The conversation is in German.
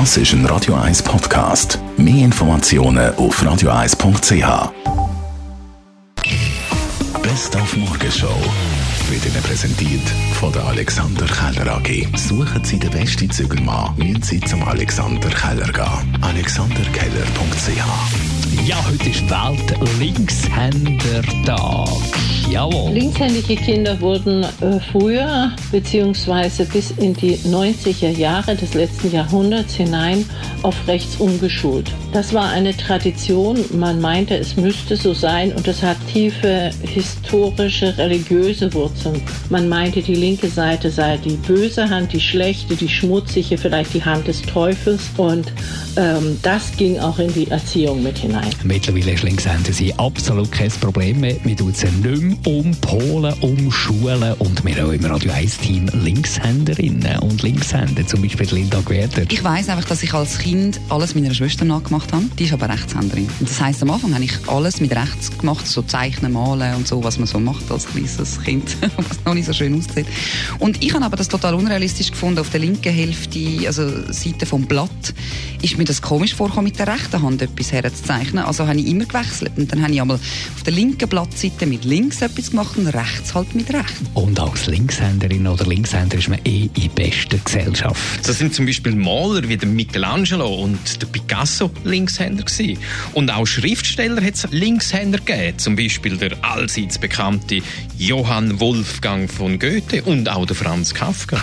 Das ist ein Radio 1 Podcast. Mehr Informationen auf radio1.ch. Best auf Morgenshow wird Ihnen präsentiert von der Alexander Keller AG. Suchen Sie den besten Zügelmann, müssen Sie zum Alexander Keller gehen. alexanderkeller.ch Ja, heute ist Welt-Linkshänder-Tag. Jawohl. Linkshändige Kinder wurden äh, früher beziehungsweise bis in die 90er Jahre des letzten Jahrhunderts hinein auf rechts umgeschult. Das war eine Tradition, man meinte, es müsste so sein und es hat tiefe historische, religiöse Wurzeln. Man meinte, die linke Seite sei die böse Hand, die schlechte, die schmutzige, vielleicht die Hand des Teufels und ähm, das ging auch in die Erziehung mit hinein. Mittlerweile ist Linkshänder sie absolut kein Problem mehr. Wir tun sie nicht mehr umpolen, umschulen und wir haben im Radio 1 Team Linkshänderinnen und Linkshänder, zum Beispiel Linda Gwerder. Ich weiss einfach, dass ich als Kind alles meiner Schwester nachgemacht habe. Die ist aber Rechtshänderin. Und das heisst, am Anfang habe ich alles mit rechts gemacht, so Zeichnen, Malen und so, was man so macht als kleines Kind, was noch nicht so schön aussieht. Und ich habe aber das total unrealistisch gefunden. Auf der linken Hälfte, also Seite vom Blatt, ist mir das komisch vorgekommen, mit der rechten Hand etwas herzuzeichnen. Also habe ich immer gewechselt. Und dann habe ich einmal auf der linken Blattseite mit links etwas gemacht und rechts halt mit rechts. Und als Linkshänderin oder Linkshänder ist man eh in bester Gesellschaft. Das sind zum Beispiel Maler wie der Michelangelo und der Picasso Linkshänder gewesen. Und auch Schriftsteller hat es Linkshänder gegeben. Zum Beispiel der allseits bekannte Johann Wolfgang von Goethe und auch der Franz Kafka.